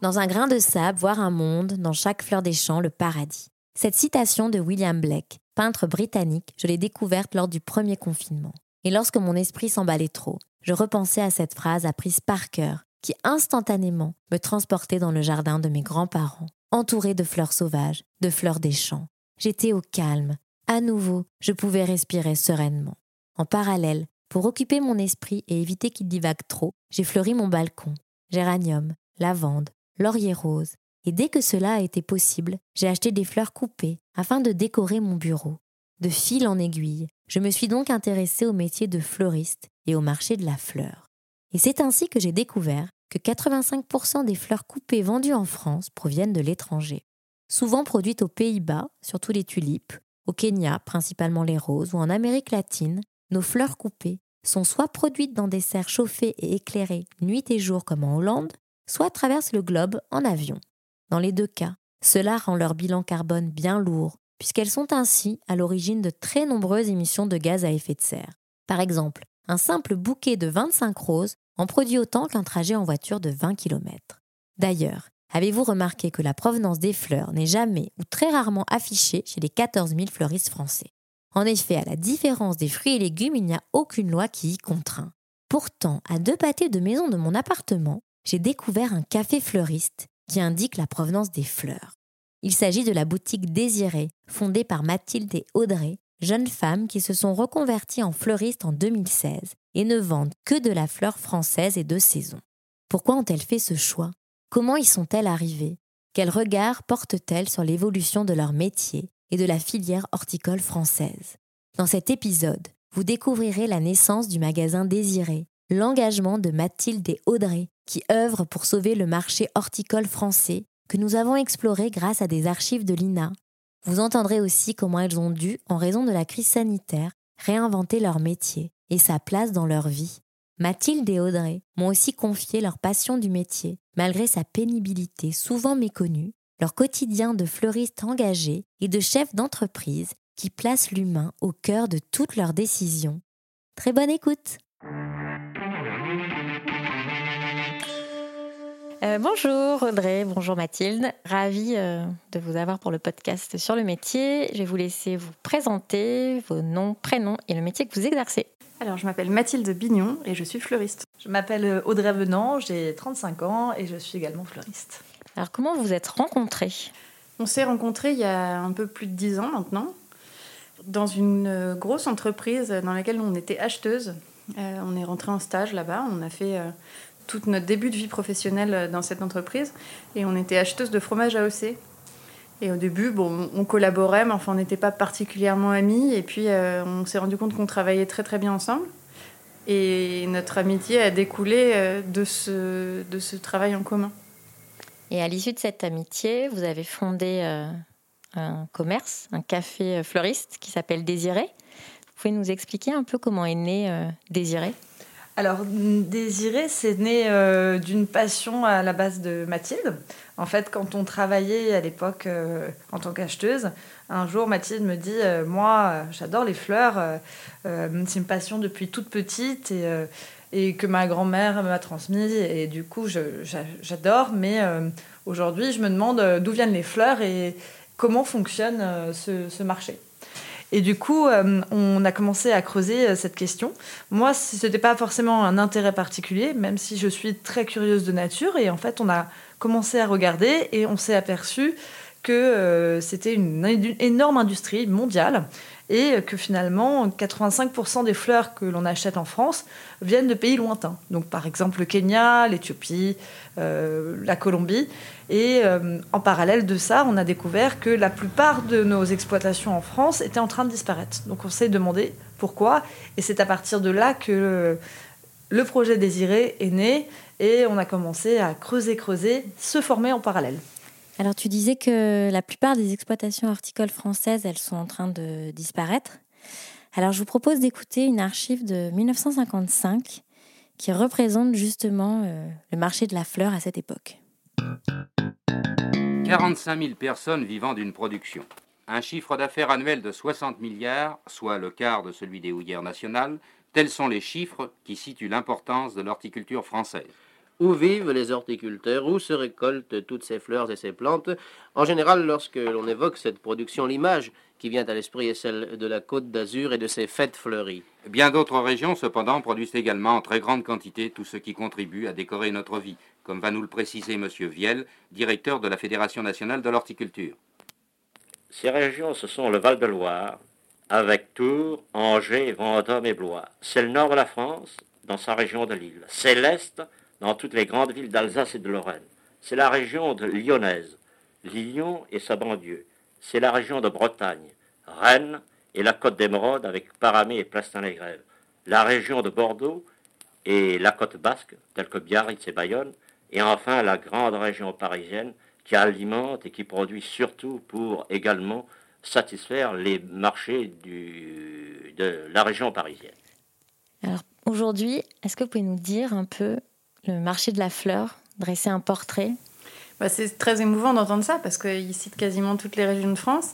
Dans un grain de sable, voir un monde, dans chaque fleur des champs, le paradis. Cette citation de William Blake, peintre britannique, je l'ai découverte lors du premier confinement. Et lorsque mon esprit s'emballait trop, je repensais à cette phrase apprise par cœur, qui instantanément me transportait dans le jardin de mes grands-parents, entouré de fleurs sauvages, de fleurs des champs. J'étais au calme. À nouveau, je pouvais respirer sereinement. En parallèle, pour occuper mon esprit et éviter qu'il divague trop, j'ai fleuri mon balcon. Géranium, lavande, laurier rose, et dès que cela a été possible, j'ai acheté des fleurs coupées afin de décorer mon bureau. De fil en aiguille, je me suis donc intéressée au métier de fleuriste et au marché de la fleur. Et c'est ainsi que j'ai découvert que 85% des fleurs coupées vendues en France proviennent de l'étranger. Souvent produites aux Pays-Bas, surtout les tulipes, au Kenya, principalement les roses, ou en Amérique latine, nos fleurs coupées sont soit produites dans des serres chauffées et éclairées nuit et jour comme en Hollande, soit traversent le globe en avion. Dans les deux cas, cela rend leur bilan carbone bien lourd, puisqu'elles sont ainsi à l'origine de très nombreuses émissions de gaz à effet de serre. Par exemple, un simple bouquet de 25 roses en produit autant qu'un trajet en voiture de 20 km. D'ailleurs, avez-vous remarqué que la provenance des fleurs n'est jamais ou très rarement affichée chez les 14 000 fleuristes français? En effet, à la différence des fruits et légumes, il n'y a aucune loi qui y contraint. Pourtant, à deux pâtés de maison de mon appartement, j'ai découvert un café fleuriste qui indique la provenance des fleurs. Il s'agit de la boutique Désirée, fondée par Mathilde et Audrey, jeunes femmes qui se sont reconverties en fleuristes en 2016 et ne vendent que de la fleur française et de saison. Pourquoi ont-elles fait ce choix? Comment y sont-elles arrivées? Quel regard portent-elles sur l'évolution de leur métier et de la filière horticole française? Dans cet épisode, vous découvrirez la naissance du magasin Désiré, l'engagement de Mathilde et Audrey, qui œuvrent pour sauver le marché horticole français, que nous avons exploré grâce à des archives de l'INA. Vous entendrez aussi comment elles ont dû, en raison de la crise sanitaire, réinventer leur métier et sa place dans leur vie. Mathilde et Audrey m'ont aussi confié leur passion du métier, malgré sa pénibilité souvent méconnue, leur quotidien de fleuriste engagé et de chef d'entreprise qui place l'humain au cœur de toutes leurs décisions. Très bonne écoute Euh, bonjour Audrey, bonjour Mathilde. Ravie euh, de vous avoir pour le podcast sur le métier. Je vais vous laisser vous présenter vos noms, prénoms et le métier que vous exercez. Alors, je m'appelle Mathilde Bignon et je suis fleuriste. Je m'appelle euh, Audrey Venant, j'ai 35 ans et je suis également fleuriste. Alors, comment vous êtes rencontrés? On s'est rencontrés il y a un peu plus de 10 ans maintenant, dans une grosse entreprise dans laquelle on était acheteuse. On est rentré en stage là-bas, on a fait tout notre début de vie professionnelle euh, dans cette entreprise. Et on était acheteuse de fromage AOC. Et au début, bon, on collaborait, mais enfin, on n'était pas particulièrement amis. Et puis, euh, on s'est rendu compte qu'on travaillait très, très bien ensemble. Et notre amitié a découlé euh, de ce, de ce travail en commun. Et à l'issue de cette amitié, vous avez fondé un commerce, un café fleuriste qui s'appelle Désiré. Vous pouvez nous expliquer un peu comment est né Désiré alors, Désiré, c'est né euh, d'une passion à la base de Mathilde. En fait, quand on travaillait à l'époque euh, en tant qu'acheteuse, un jour, Mathilde me dit euh, Moi, j'adore les fleurs, c'est une passion depuis toute petite et, et que ma grand-mère m'a transmise. Et du coup, j'adore, mais aujourd'hui, je me demande d'où viennent les fleurs et comment fonctionne ce marché? Et du coup, euh, on a commencé à creuser euh, cette question. Moi, ce n'était pas forcément un intérêt particulier, même si je suis très curieuse de nature. Et en fait, on a commencé à regarder et on s'est aperçu que c'était une, une énorme industrie mondiale et que finalement 85% des fleurs que l'on achète en France viennent de pays lointains. Donc par exemple le Kenya, l'Éthiopie, euh, la Colombie. Et euh, en parallèle de ça, on a découvert que la plupart de nos exploitations en France étaient en train de disparaître. Donc on s'est demandé pourquoi. Et c'est à partir de là que le projet Désiré est né et on a commencé à creuser, creuser, se former en parallèle. Alors tu disais que la plupart des exploitations horticoles françaises, elles sont en train de disparaître. Alors je vous propose d'écouter une archive de 1955 qui représente justement euh, le marché de la fleur à cette époque. 45 000 personnes vivant d'une production. Un chiffre d'affaires annuel de 60 milliards, soit le quart de celui des houillères nationales, tels sont les chiffres qui situent l'importance de l'horticulture française. Où vivent les horticulteurs? Où se récoltent toutes ces fleurs et ces plantes? En général, lorsque l'on évoque cette production, l'image qui vient à l'esprit est celle de la côte d'Azur et de ses fêtes fleuries. Bien d'autres régions, cependant, produisent également en très grande quantité tout ce qui contribue à décorer notre vie, comme va nous le préciser M. Viel, directeur de la Fédération nationale de l'horticulture. Ces régions, ce sont le Val-de-Loire, avec Tours, Angers, Vendôme et Blois. C'est le nord de la France, dans sa région de Lille. C'est l'est, dans toutes les grandes villes d'Alsace et de Lorraine. C'est la région de lyonnaise, Lyon et sa banlieue. C'est la région de Bretagne, Rennes et la côte d'Émeraude avec Paramé et Plastin-les-Grèves. La région de Bordeaux et la côte basque, telle que Biarritz et Bayonne. Et enfin la grande région parisienne qui alimente et qui produit surtout pour également satisfaire les marchés de la région parisienne. Alors aujourd'hui, est-ce que vous pouvez nous dire un peu le marché de la fleur, dresser un portrait bah, C'est très émouvant d'entendre ça parce qu'il cite quasiment toutes les régions de France.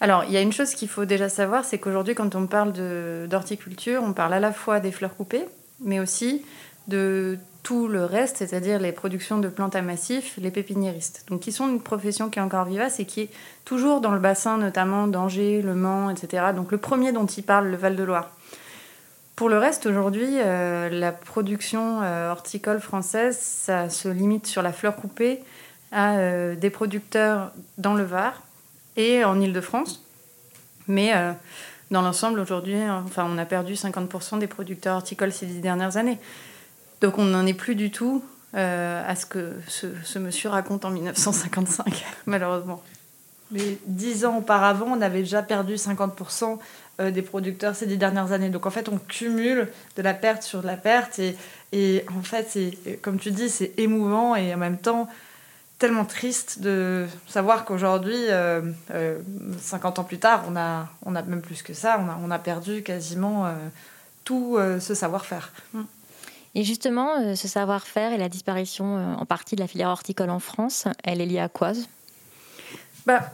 Alors, il y a une chose qu'il faut déjà savoir, c'est qu'aujourd'hui, quand on parle d'horticulture, on parle à la fois des fleurs coupées, mais aussi de tout le reste, c'est-à-dire les productions de plantes à massif, les pépiniéristes. Donc, qui sont une profession qui est encore vivace et qui est toujours dans le bassin, notamment d'Angers, Le Mans, etc. Donc, le premier dont il parle, le Val-de-Loire. Pour le reste, aujourd'hui, euh, la production euh, horticole française, ça se limite sur la fleur coupée à euh, des producteurs dans le Var et en Ile-de-France. Mais dans l'ensemble, aujourd'hui, enfin, on a perdu 50% des producteurs horticoles ces dix dernières années. Donc on n'en est plus du tout à ce que ce, ce monsieur raconte en 1955, malheureusement. Mais dix ans auparavant, on avait déjà perdu 50% euh, des producteurs ces dix dernières années. Donc en fait, on cumule de la perte sur de la perte. Et, en fait, comme tu dis, c'est émouvant et en même temps tellement triste de savoir qu'aujourd'hui, 50 euh, euh, ans plus tard, on a, on a même plus que ça, on a, on a perdu quasiment tout ce savoir-faire. Et justement, ce savoir-faire et la disparition en partie de la filière horticole en France, elle est liée à quoi bah,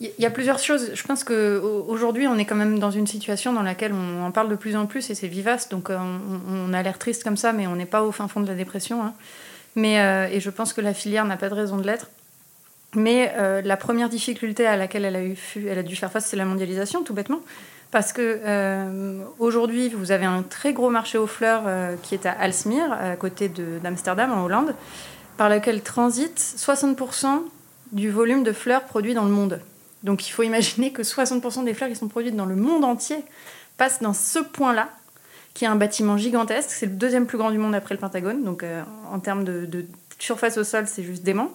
il y a plusieurs choses. Je pense qu'aujourd'hui, on est quand même dans une situation dans laquelle on en parle de plus en plus et c'est vivace. Donc, euh, on, a l'air triste comme ça, mais on n'est pas au fin fond de la dépression. Hein. Mais, euh, et je pense que la filière n'a pas de raison de l'être. Mais euh, la première difficulté à laquelle elle a, eu, elle a dû faire face, c'est la mondialisation, tout bêtement. Parce que aujourd'hui, vous avez un très gros marché aux fleurs qui est à Alsmeer, à côté d'Amsterdam, en Hollande, par lequel transite 60% du volume de fleurs produits dans le monde. Donc il faut imaginer que 60% des fleurs qui sont produites dans le monde entier passent dans ce point-là, qui est un bâtiment gigantesque. C'est le deuxième plus grand du monde après le Pentagone. Donc euh, en termes de, surface au sol, c'est juste dément.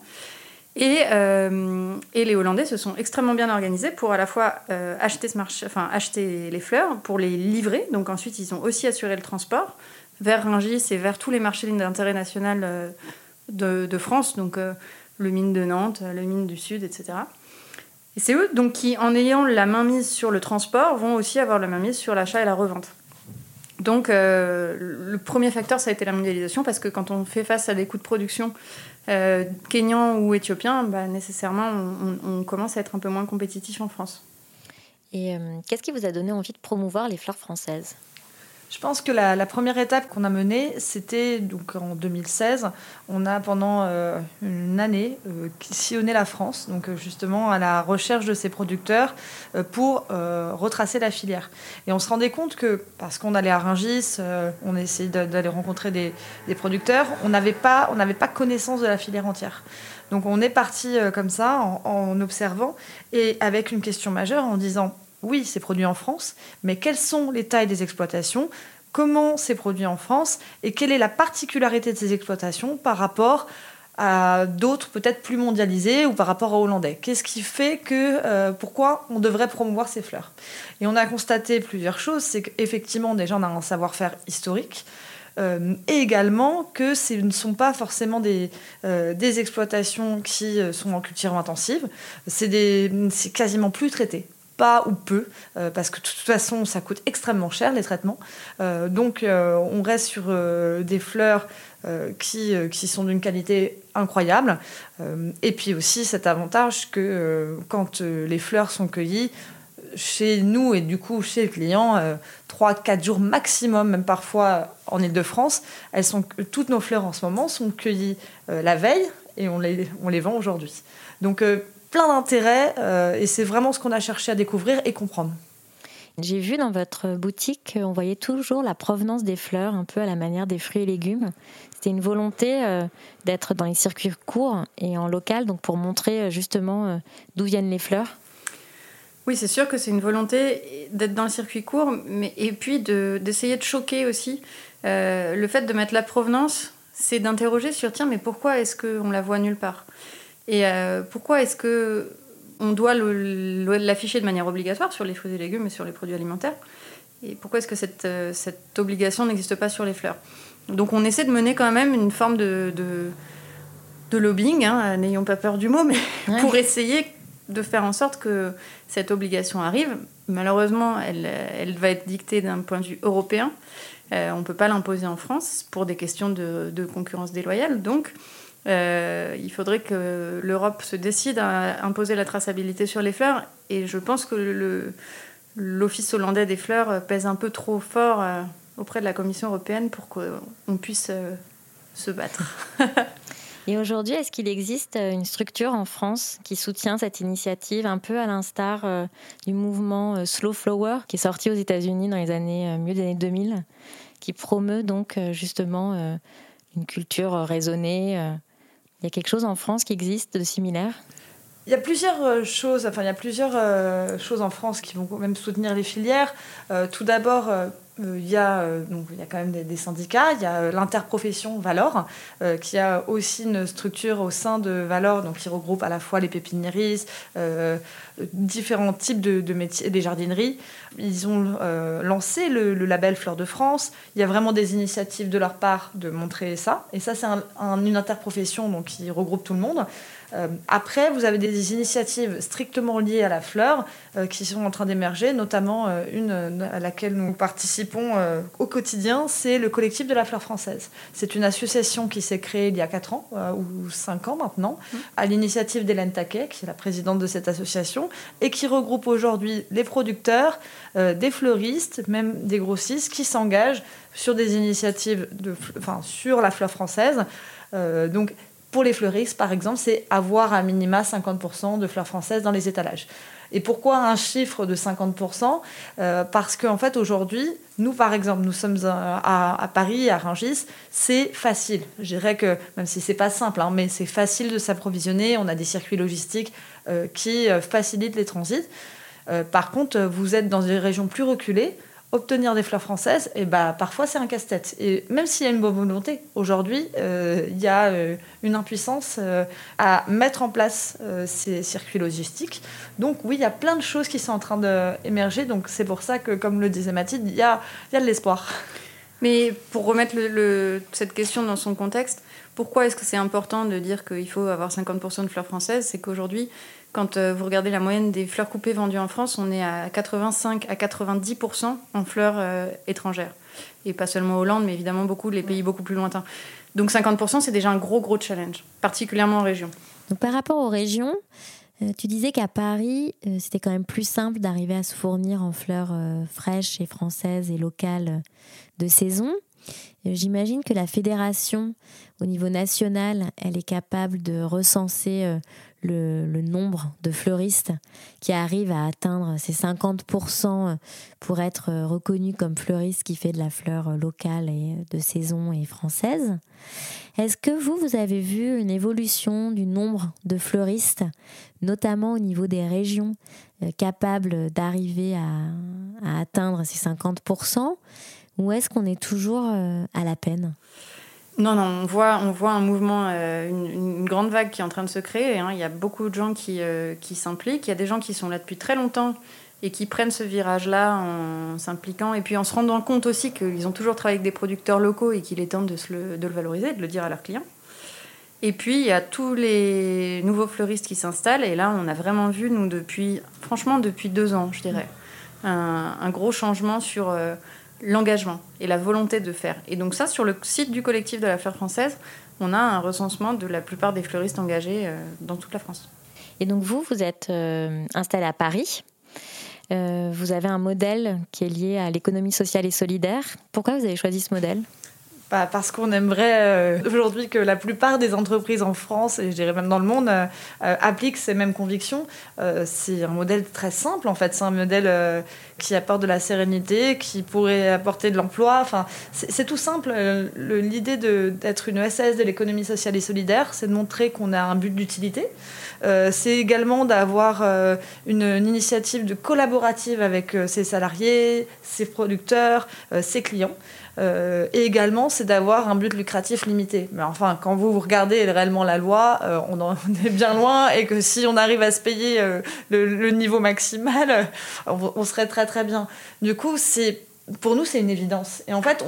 Et, euh, et, les Hollandais se sont extrêmement bien organisés pour à la fois euh, acheter, ce marché, enfin, acheter les fleurs, pour les livrer. Donc ensuite, ils ont aussi assuré le transport vers Rungis et vers tous les marchés d'intérêt national de, de, France. Donc le mine de Nantes, le mine du Sud, etc. Et c'est eux donc qui, en ayant la main mise sur le transport, vont aussi avoir la main mise sur l'achat et la revente. Donc euh, le premier facteur, ça a été la mondialisation, parce que quand on fait face à des coûts de production euh, ou éthiopiens, bah, nécessairement, on, commence à être un peu moins compétitif en France. Et euh, qu'est-ce qui vous a donné envie de promouvoir les fleurs françaises? Je pense que la, première étape qu'on a menée, c'était donc en 2016. On a pendant euh, une année euh, sillonné la France, donc euh, justement à la recherche de ces producteurs pour retracer la filière. Et on se rendait compte que, parce qu'on allait à Rungis, on essayait d'aller rencontrer des, producteurs, on n'avait pas, on pas connaissance de la filière entière. Donc on est parti comme ça en observant et avec une question majeure en disant oui, c'est produit en France, mais quelles sont les tailles des exploitations? Comment c'est produit en France? Et quelle est la particularité de ces exploitations par rapport à d'autres peut-être plus mondialisées ou par rapport aux Hollandais? Qu'est-ce qui fait que euh, pourquoi on devrait promouvoir ces fleurs? Et on a constaté plusieurs choses. C'est qu'effectivement déjà on a un savoir-faire historique. Euh, et également que ce ne sont pas forcément des, euh, des exploitations qui sont en culture intensive, c'est quasiment plus traité pas ou peu, euh, parce que de toute façon, ça coûte extrêmement cher les traitements. Euh, donc, euh, on reste sur des fleurs qui, sont d'une qualité incroyable. et puis aussi cet avantage que quand les fleurs sont cueillies, chez nous et du coup chez le client, 3-4 jours maximum, même parfois en Ile-de-France, elles sont, toutes nos fleurs en ce moment sont cueillies la veille et on les, vend aujourd'hui. Plein d'intérêts euh, et c'est vraiment ce qu'on a cherché à découvrir et comprendre. J'ai vu dans votre boutique, on voyait toujours la provenance des fleurs, un peu à la manière des fruits et légumes. C'était une volonté euh, d'être dans les circuits courts et en local, donc pour montrer euh, justement d'où viennent les fleurs. Oui, c'est sûr que c'est une volonté d'être dans le circuit court, mais et puis d'essayer de, choquer aussi. le fait de mettre la provenance, c'est d'interroger sur tiens, mais pourquoi est-ce qu'on la voit nulle part? Et euh, pourquoi est-ce que on doit l'afficher de manière obligatoire sur les fruits et légumes et sur les produits alimentaires? Et pourquoi est-ce que cette, euh, cette obligation n'existe pas sur les fleurs? Donc on essaie de mener quand même une forme de, de, lobbying, hein, n'ayons pas peur du mot, mais pour essayer de faire en sorte que cette obligation arrive. Malheureusement, elle, elle va être dictée d'un point de vue européen. Euh, on ne peut pas l'imposer en France pour des questions de, de concurrence déloyale. Donc, il faudrait que l'Europe se décide à imposer la traçabilité sur les fleurs. Et je pense que l'Office hollandais des fleurs pèse un peu trop fort euh, auprès de la Commission européenne pour qu'on puisse euh, se battre. Et aujourd'hui, est-ce qu'il existe une structure en France qui soutient cette initiative, un peu à l'instar du mouvement Slow Flower, qui est sorti aux États-Unis dans les années, milieu des années 2000, qui promeut donc justement une culture raisonnée il y a quelque chose en France qui existe de similaire? Il y a plusieurs euh, choses, enfin il y a plusieurs euh, choses en France qui vont même soutenir les filières. Euh, tout d'abord, il y, a, donc, il y a quand même des, syndicats, il y a l'interprofession Valor, qui a aussi une structure au sein de Valor, donc qui regroupe à la fois les pépiniéristes, différents types de, métiers, des jardineries. Ils ont lancé le, label Fleur de France. Il y a vraiment des initiatives de leur part de montrer ça. Et ça, c'est une interprofession donc, qui regroupe tout le monde. Euh, après, vous avez des initiatives strictement liées à la fleur euh, qui sont en train d'émerger, notamment euh, une à laquelle nous participons au quotidien, c'est le collectif de la fleur française. C'est une association qui s'est créée il y a 4 ans ou 5 ans maintenant, mmh. à l'initiative d'Hélène Taquet, qui est la présidente de cette association, et qui regroupe aujourd'hui les producteurs, des fleuristes, même des grossistes qui s'engagent sur des initiatives de, enfin, sur la fleur française. donc pour les fleuristes, par exemple, c'est avoir un minima 50% de fleurs françaises dans les étalages. Et pourquoi un chiffre de 50% euh, Parce qu'en fait, aujourd'hui, nous, par exemple, nous sommes à, Paris, à Rungis, c'est facile. Je dirais que, même si c'est pas simple, hein, mais c'est facile de s'approvisionner. On a des circuits logistiques euh, qui euh, facilitent les transits. par contre, vous êtes dans des régions plus reculées obtenir des fleurs françaises, et bah, parfois c'est un casse-tête. Et même s'il y a une bonne volonté, aujourd'hui, euh, il y a euh, une impuissance euh, à mettre en place ces circuits logistiques. Donc oui, il y a plein de choses qui sont en train d'émerger. Donc c'est pour ça que, comme le disait Mathilde, il y a, y a de l'espoir. Mais pour remettre cette question dans son contexte, pourquoi est-ce que c'est important de dire qu'il faut avoir 50% de fleurs françaises? C'est qu'aujourd'hui, quand euh, vous regardez la moyenne des fleurs coupées vendues en France, on est à 85 à 90% en fleurs euh, étrangères. Et pas seulement Hollande, mais évidemment beaucoup les pays beaucoup plus lointains. Donc 50%, c'est déjà un gros, gros challenge, particulièrement en région. par rapport aux régions, Euh, tu disais qu'à Paris, euh, c'était quand même plus simple d'arriver à se fournir en fleurs euh, fraîches et françaises et locales de saison. J'imagine que la fédération, au niveau national, elle est capable de recenser le, nombre de fleuristes qui arrivent à atteindre ces 50% pour être reconnus comme fleuristes qui fait de la fleur locale et de saison et française. Est-ce que vous, vous avez vu une évolution du nombre de fleuristes, notamment au niveau des régions, euh, capables d'arriver à, atteindre ces 50% ou est-ce qu'on est toujours euh, à la peine? Non, non, on voit, on voit un mouvement, euh, une, grande vague qui est en train de se créer. Hein. Il y a beaucoup de gens qui, euh, qui s'impliquent. Il y a des gens qui sont là depuis très longtemps et qui prennent ce virage-là en s'impliquant et puis en se rendant compte aussi qu'ils ont toujours travaillé avec des producteurs locaux et qu'il est temps de, le, de le valoriser, de le dire à leurs clients. Et puis, il y a tous les nouveaux fleuristes qui s'installent. Et là, on a vraiment vu, nous, depuis, franchement, depuis deux ans, je dirais, un, gros changement sur... Euh, l'engagement et la volonté de faire. Et donc ça, sur le site du collectif de la fleur française, on a un recensement de la plupart des fleuristes engagés euh, dans toute la France. Et donc vous, vous êtes euh, installé à Paris. Euh, vous avez un modèle qui est lié à l'économie sociale et solidaire. Pourquoi vous avez choisi ce modèle? Bah, parce qu'on aimerait euh, aujourd'hui que la plupart des entreprises en France, et je dirais même dans le monde, euh, euh, appliquent ces mêmes convictions. c'est un modèle très simple en fait, c'est un modèle qui apporte de la sérénité, qui pourrait apporter de l'emploi. Enfin, c'est tout simple. L'idée d'être une ESS de l'économie sociale et solidaire, c'est de montrer qu'on a un but d'utilité. c'est également d'avoir une, une, initiative de collaborative avec ses salariés, ses producteurs, ses clients. Euh, et également, c'est d'avoir un but lucratif limité. Mais enfin, quand vous, regardez réellement la loi, euh, on en est bien loin et que si on arrive à se payer euh, le, niveau maximal, on, serait très très bien. Du coup, c'est pour nous, c'est une évidence. Et en fait,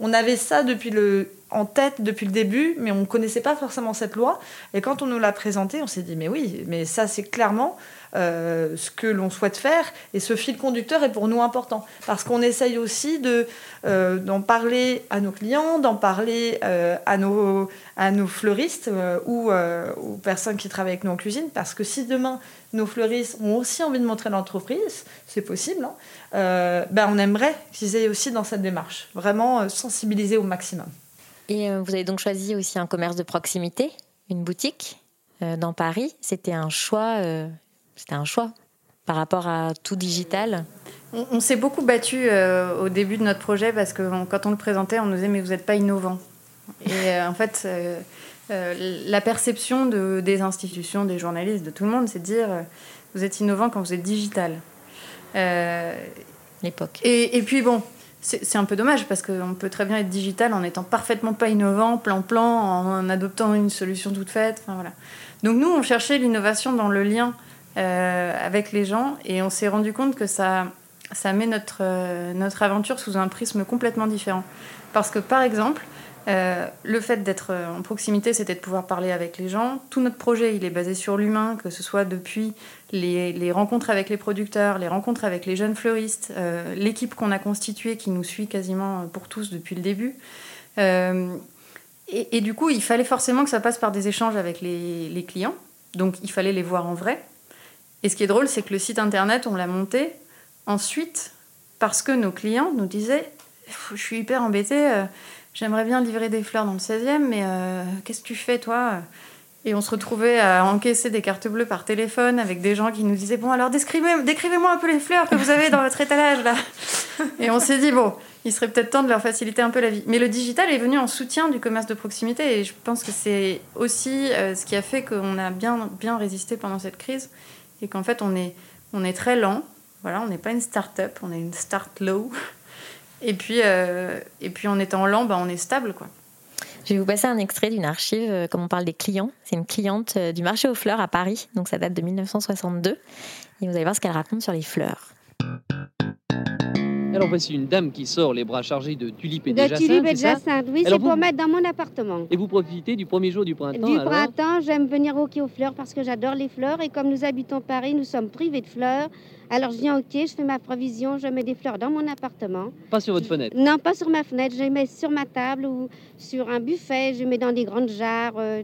on, avait ça depuis le, en tête depuis le début, mais on ne connaissait pas forcément cette loi. Et quand on nous l'a présentée, on s'est dit, mais oui, mais ça, c'est clairement euh, ce que l'on souhaite faire. Et ce fil conducteur est pour nous important. Parce qu'on essaye aussi de, euh, d'en parler à nos clients, d'en parler euh, à, nos, à nos fleuristes ou aux personnes qui travaillent avec nous en cuisine. Parce que si demain, nos fleuristes ont aussi envie de montrer l'entreprise, c'est possible, hein, ben on aimerait qu'ils aient aussi dans cette démarche. Vraiment sensibiliser au maximum. Et vous avez donc choisi aussi un commerce de proximité, une boutique dans Paris. C'était un choix c'était un choix par rapport à tout digital On, s'est beaucoup battu euh, au début de notre projet parce que quand on le présentait, on nous disait mais vous n'êtes pas innovant. Et euh, en fait, euh, la perception de, des institutions, des journalistes, de tout le monde, c'est de dire vous êtes innovant quand vous êtes digital. L'époque. Et, et, puis bon, c'est un peu dommage parce qu'on peut très bien être digital en étant parfaitement pas innovant, plan-plan, en adoptant une solution toute faite. Enfin, voilà. Donc nous, on cherchait l'innovation dans le lien avec les gens et on s'est rendu compte que ça, ça met notre, euh, notre aventure sous un prisme complètement différent. Parce que par exemple, euh, le fait d'être en proximité, c'était de pouvoir parler avec les gens. Tout notre projet, il est basé sur l'humain, que ce soit depuis les, les, rencontres avec les producteurs, les rencontres avec les jeunes fleuristes, l'équipe qu'on a constituée qui nous suit quasiment pour tous depuis le début. Et, du coup, il fallait forcément que ça passe par des échanges avec les clients. Donc, il fallait les voir en vrai. Et ce qui est drôle, c'est que le site internet, on l'a monté ensuite parce que nos clients nous disaient Je suis hyper embêtée, euh, j'aimerais bien livrer des fleurs dans le 16e, mais euh, qu'est-ce que tu fais, toi? Et on se retrouvait à encaisser des cartes bleues par téléphone avec des gens qui nous disaient Bon, alors décrivez-moi un peu les fleurs que vous avez dans votre étalage, là. Et on s'est dit Bon, il serait peut-être temps de leur faciliter un peu la vie. Mais le digital est venu en soutien du commerce de proximité et je pense que c'est aussi euh, ce qui a fait qu'on a bien, bien résisté pendant cette crise et qu'en fait on est, on est très lent. Voilà, on n'est pas une start-up, on est une start low. Et puis, euh, et puis en étant lent, bah, on est stable. quoi. Je vais vous passer un extrait d'une archive, euh, comme on parle des clients. C'est une cliente euh, du marché aux fleurs à Paris, donc ça date de 1962. Et vous allez voir ce qu'elle raconte sur les fleurs. Alors voici une dame qui sort les bras chargés de tulipes et de, de tulipes et de jacinthe, oui, c'est pour mettre dans mon appartement. Et vous profitez du premier jour du printemps Du printemps, j'aime venir au quai aux fleurs parce que j'adore les fleurs et comme nous habitons Paris, nous sommes privés de fleurs. Alors je viens au quai, je fais ma provision, je mets des fleurs dans mon appartement. Pas sur votre fenêtre Non, pas sur ma fenêtre, je les mets sur ma table ou sur un buffet, je les mets dans des grandes jarres. Euh,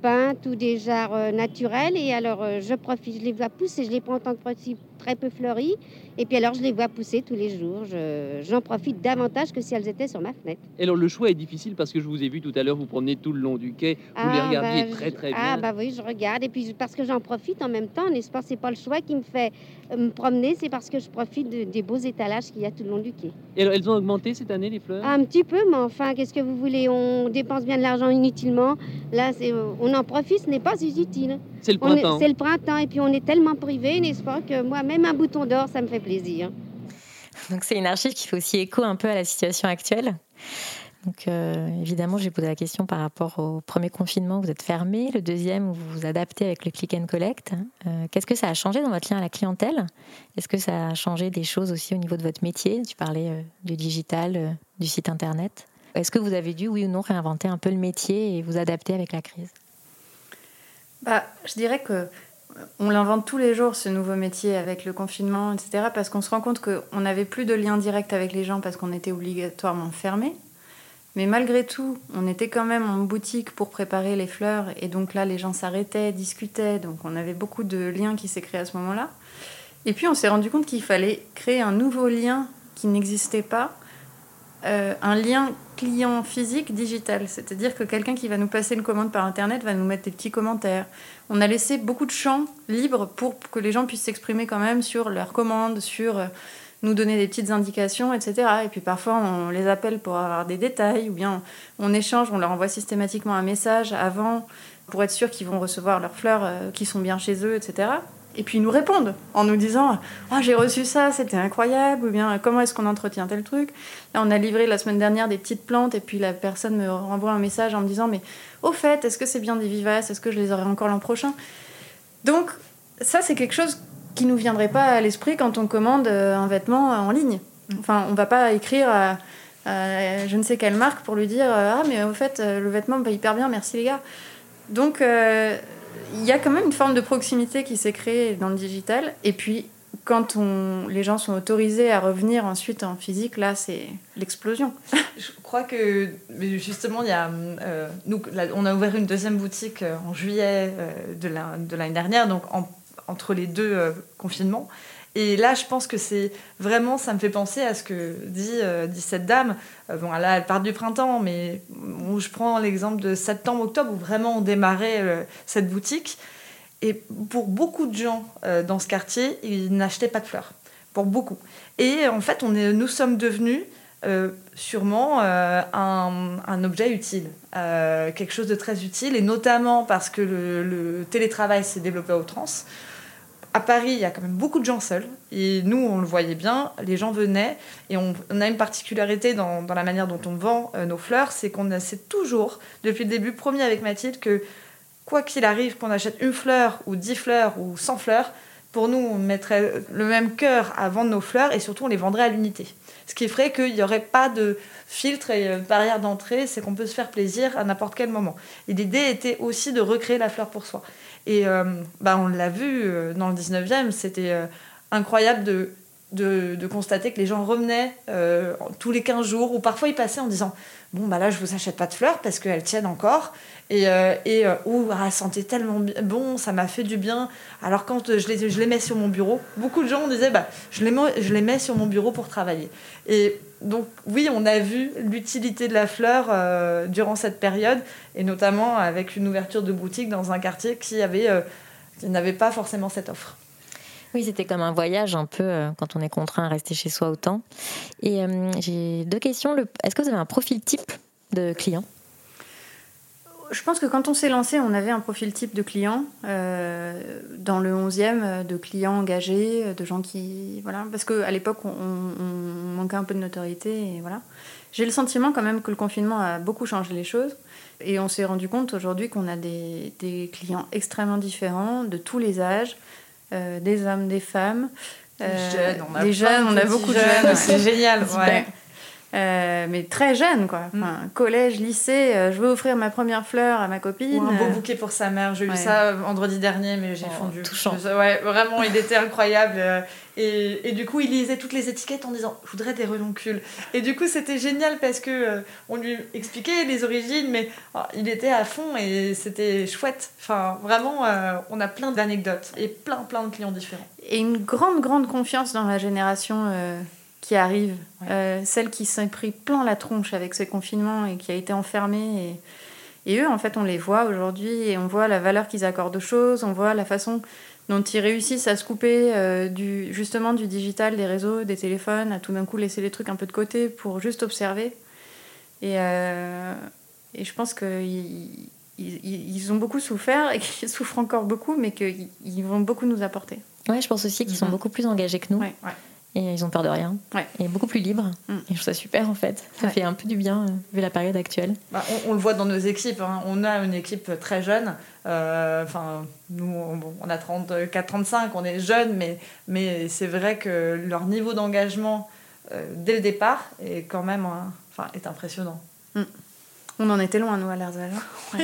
peintes ou des jarres euh, naturels. Et alors, euh, je profite, je les vois pousser, je les prends en tant que produit très peu fleuris. Et puis alors, je les vois pousser tous les jours. Je- J'en profite davantage que si elles étaient sur ma fenêtre. Et alors le choix est difficile parce que je vous ai vu tout à l'heure vous promener tout le long du quai, vous les Ah, regardiez bah, très très bien. Ah, bah oui, je regarde. Et puis, parce que j'en profite en même temps, n'est-ce pas? C'est pas le choix qui me fait euh, me promener, c'est parce que je profite de- des beaux étalages qu'il y a tout le long du quai. Et alors elles ont augmenté cette année les fleurs? Un petit peu, mais enfin, qu'est-ce que vous voulez? On dépense bien de l'argent inutilement. Là, c'est- on en profite, ce n'est pas inutile. C'est le printemps. C'est le printemps, et puis on est tellement privé, n'est-ce pas, que moi, même un bouton d'or, ça me fait plaisir. Donc c'est une archive qui fait aussi écho un peu à la situation actuelle. Donc euh, évidemment, j'ai posé la question par rapport au premier confinement, où vous êtes fermé, le deuxième, où vous vous adaptez avec le click and collect. Euh, Qu'est-ce que ça a changé dans votre lien à la clientèle? Est-ce que ça a changé des choses aussi au niveau de votre métier? Tu parlais euh, du digital, euh, du site internet. Est-ce que vous avez dû, oui ou non, réinventer un peu le métier et vous adapter avec la crise? Bah, je dirais que on l'invente tous les jours, ce nouveau métier, avec le confinement, etc. Parce qu'on se rend compte qu'on n'avait plus de lien direct avec les gens parce qu'on était obligatoirement fermé. Mais malgré tout, on était quand même en boutique pour préparer les fleurs. Et donc là, les gens s'arrêtaient, discutaient. Donc on avait beaucoup de liens qui s'est créé à ce moment-là. Et puis on s'est rendu compte qu'il fallait créer un nouveau lien qui n'existait pas. euh, un lien client physique digital. C'est-à-dire que quelqu'un qui va nous passer une commande par Internet va nous mettre des petits commentaires. On a laissé beaucoup de champs libres pour que les gens puissent s'exprimer quand même sur leurs commandes, sur euh, nous donner des petites indications, etc. Et puis parfois, on les appelle pour avoir des détails, ou bien on échange, on leur envoie systématiquement un message avant pour être sûr qu'ils vont recevoir leurs fleurs euh, qui sont bien chez eux, etc. Et puis ils nous répondent en nous disant Oh, j'ai reçu ça, c'était incroyable, ou bien comment est-ce qu'on entretient tel truc? Là, on a livré la semaine dernière des petites plantes, et puis la personne me renvoie un message en me disant Mais au fait, est-ce que c'est bien des vivaces? Est-ce que je les aurai encore l'an prochain? Donc, ça, c'est quelque chose qui nous viendrait pas à l'esprit quand on commande euh, un vêtement en ligne. Enfin, on va pas écrire à, je ne sais quelle marque pour lui dire euh, Ah, mais au fait, euh, le vêtement va hyper bien, merci les gars. Donc, il y a quand même une forme de proximité qui s'est créée dans le digital. Et puis, quand on, les gens sont autorisés à revenir ensuite en physique, là, c'est l'explosion. Je crois que justement, il y a, euh, nous, on a ouvert une deuxième boutique euh, en juillet euh, de la- de l'année dernière, donc en- entre les deux confinements. Et là, je pense que c'est vraiment, ça me fait penser à ce que dit, euh, cette dame. Euh, bon, là, elle part du printemps, mais bon, je prends l'exemple de septembre-octobre où vraiment on démarrait euh, cette boutique. Et pour beaucoup de gens dans ce quartier, ils n'achetaient pas de fleurs. Pour beaucoup. Et en fait, on est, nous sommes devenus sûrement un, objet utile, quelque chose de très utile, et notamment parce que le, le télétravail s'est développé à outrance. À Paris, il y a quand même beaucoup de gens seuls, et nous, on le voyait bien, les gens venaient, et on, a une particularité dans, la manière dont on vend euh, nos fleurs, c'est qu'on a- c'est toujours, depuis le début, promis avec Mathilde, que quoi qu'il arrive, qu'on achète une fleur ou dix fleurs ou 100 fleurs, pour nous, on mettrait le même cœur à vendre nos fleurs et surtout, on les vendrait à l'unité. Ce qui ferait qu'il n'y aurait pas de filtre et euh, barrière d'entrée, c'est qu'on peut se faire plaisir à n'importe quel moment. Et l'idée était aussi de recréer la fleur pour soi. Et euh, bah, on l'a vu euh, dans le 19e, c'était incroyable de, de, constater que les gens revenaient euh, tous les 15 jours, ou parfois ils passaient en disant Bon, bah là, je vous achète pas de fleurs parce qu'elles tiennent encore. Et, euh, et euh, ouh, ah, sentait tellement bon, ça m'a fait du bien. Alors, quand euh, je les, je les mets sur mon bureau, beaucoup de gens disaient bah, je, les je les mets sur mon bureau pour travailler. Et donc, oui, on a vu l'utilité de la fleur euh, durant cette période, et notamment avec une ouverture de boutique dans un quartier qui qui n'avait pas forcément cette offre. Oui, c'était comme un voyage un peu euh, quand on est contraint à rester chez soi autant. Et euh, j'ai deux questions. Est-ce que vous avez un profil type de client? Je pense que quand on s'est lancé, on avait un profil type de client. euh, dans le 11e, euh, de clients engagés, de gens qui. Voilà. Parce qu'à l'époque, on, manquait un peu de notoriété. Et voilà. J'ai le sentiment quand même que le confinement a beaucoup changé les choses. Et on s'est rendu compte aujourd'hui qu'on a des, clients extrêmement différents, de tous les âges, des hommes, des femmes. Des jeunes, on a des plein jeunes, on a beaucoup de jeunes, c'est génial, ouais. Euh, mais très jeune, quoi. Mm. Enfin, Collège, lycée, euh, je veux offrir ma première fleur à ma copine. Ou un beau euh, bouquet pour sa mère. J'ai eu ouais. ça vendredi dernier, mais j'ai Oh, fondu. touchant. Ouais, vraiment, il était incroyable. Et, et du coup, il lisait toutes les étiquettes en disant Je voudrais des renoncules. Et du coup, c'était génial parce que euh, on lui expliquait les origines, mais oh, il était à fond et c'était chouette. Enfin, vraiment, euh, on a plein d'anecdotes et plein, plein de clients différents. Et une grande, grande confiance dans la génération euh, qui arrive. Celle qui s'est pris plein la tronche avec ce confinement et qui a été enfermée. Et, et eux, en fait, on les voit aujourd'hui et on voit la valeur qu'ils accordent aux choses, on voit la façon dont ils réussissent à se couper euh, du, justement du digital, des réseaux, des téléphones, à tout d'un coup laisser les trucs un peu de côté pour juste observer. Et, euh, et je pense qu'ils ils, ils ont beaucoup souffert et qu'ils souffrent encore beaucoup, mais qu'ils ils vont beaucoup nous apporter. Ouais, je pense aussi qu'ils sont Mhm. beaucoup plus engagés que nous. Ouais, ouais. Et ils ont peur de rien. Ouais. Et beaucoup plus libres. Mm. Et je trouve ça super en fait. Ça Ouais. fait un peu du bien euh, vu la période actuelle. Bah, on, on le voit dans nos équipes. hein. On a une équipe très jeune. Euh, Enfin, nous, on, bon, on a 34-35, on est jeunes, mais, mais c'est vrai que leur niveau d'engagement euh, dès le départ est quand même hein, enfin, est impressionnant. On en était loin, nous, à l'Erzal.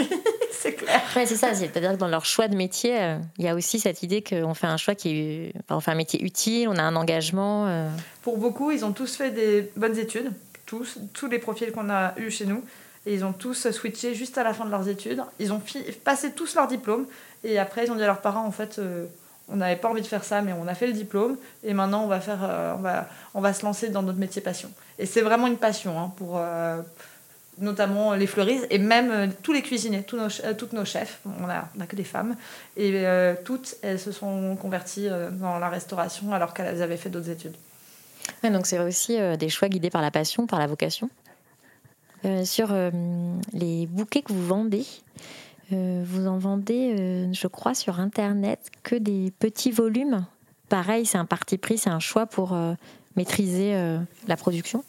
c'est clair. Ouais, c'est ça. C'est-à-dire que dans leur choix de métier, euh, il y a aussi cette idée qu'on fait un choix qui est. enfin, on fait un métier utile, on a un engagement. euh, Pour beaucoup, ils ont tous fait des bonnes études, tous, tous les profils qu'on a eus chez nous. Et ils ont tous switché juste à la fin de leurs études. Ils ont fi- passé tous leur diplôme. Et après, ils ont dit à leurs parents, en fait, euh, on n'avait pas envie de faire ça, mais on a fait le diplôme. Et maintenant, on va, faire, euh, on va, on va se lancer dans notre métier passion. Et c'est vraiment une passion hein, pour... notamment les fleuristes et même euh, tous les cuisiniers, tous nos, euh, toutes nos chefs, on a, on a que des femmes, et euh, toutes, elles se sont converties euh, dans la restauration alors qu'elles avaient fait d'autres études. Ouais, donc c'est aussi euh, des choix guidés par la passion, par la vocation. Euh, sur euh, les bouquets que vous vendez, euh, vous en vendez, euh, je crois, sur Internet que des petits volumes. Pareil, c'est un parti pris, c'est un choix pour euh, maîtriser euh, la production.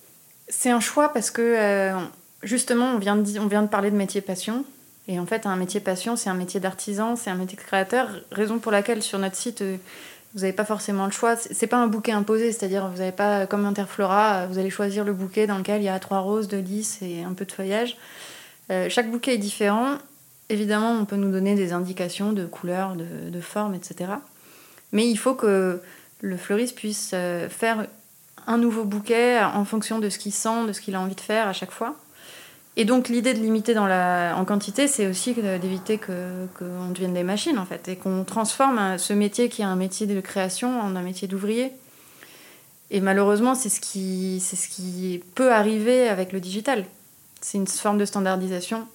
C'est un choix parce que, euh, justement, on vient, de, parler de métier passion. Et en fait, un métier passion, c'est un métier d'artisan, c'est un métier créateur. Raison pour laquelle, sur notre site, euh, vous n'avez pas forcément le choix. C'est pas un bouquet imposé, c'est-à-dire, vous n'avez pas, comme Interflora, euh, vous allez choisir le bouquet dans lequel il y a trois roses, deux lys et un peu de feuillage. Euh, chaque bouquet est différent. Évidemment, on peut nous donner des indications de couleur, de, de forme, etc. Mais il faut que le fleuriste puisse faire un nouveau bouquet en fonction de ce qu'il sent, de ce qu'il a envie de faire à chaque fois. Et donc l'idée de limiter dans la, en quantité, c'est aussi d'éviter qu'on devienne des machines en fait, et qu'on transforme un- ce métier qui est un métier de création en un métier d'ouvrier. Et malheureusement, c'est ce, qui, c'est ce qui peut arriver avec le digital. C'est une forme de standardisation.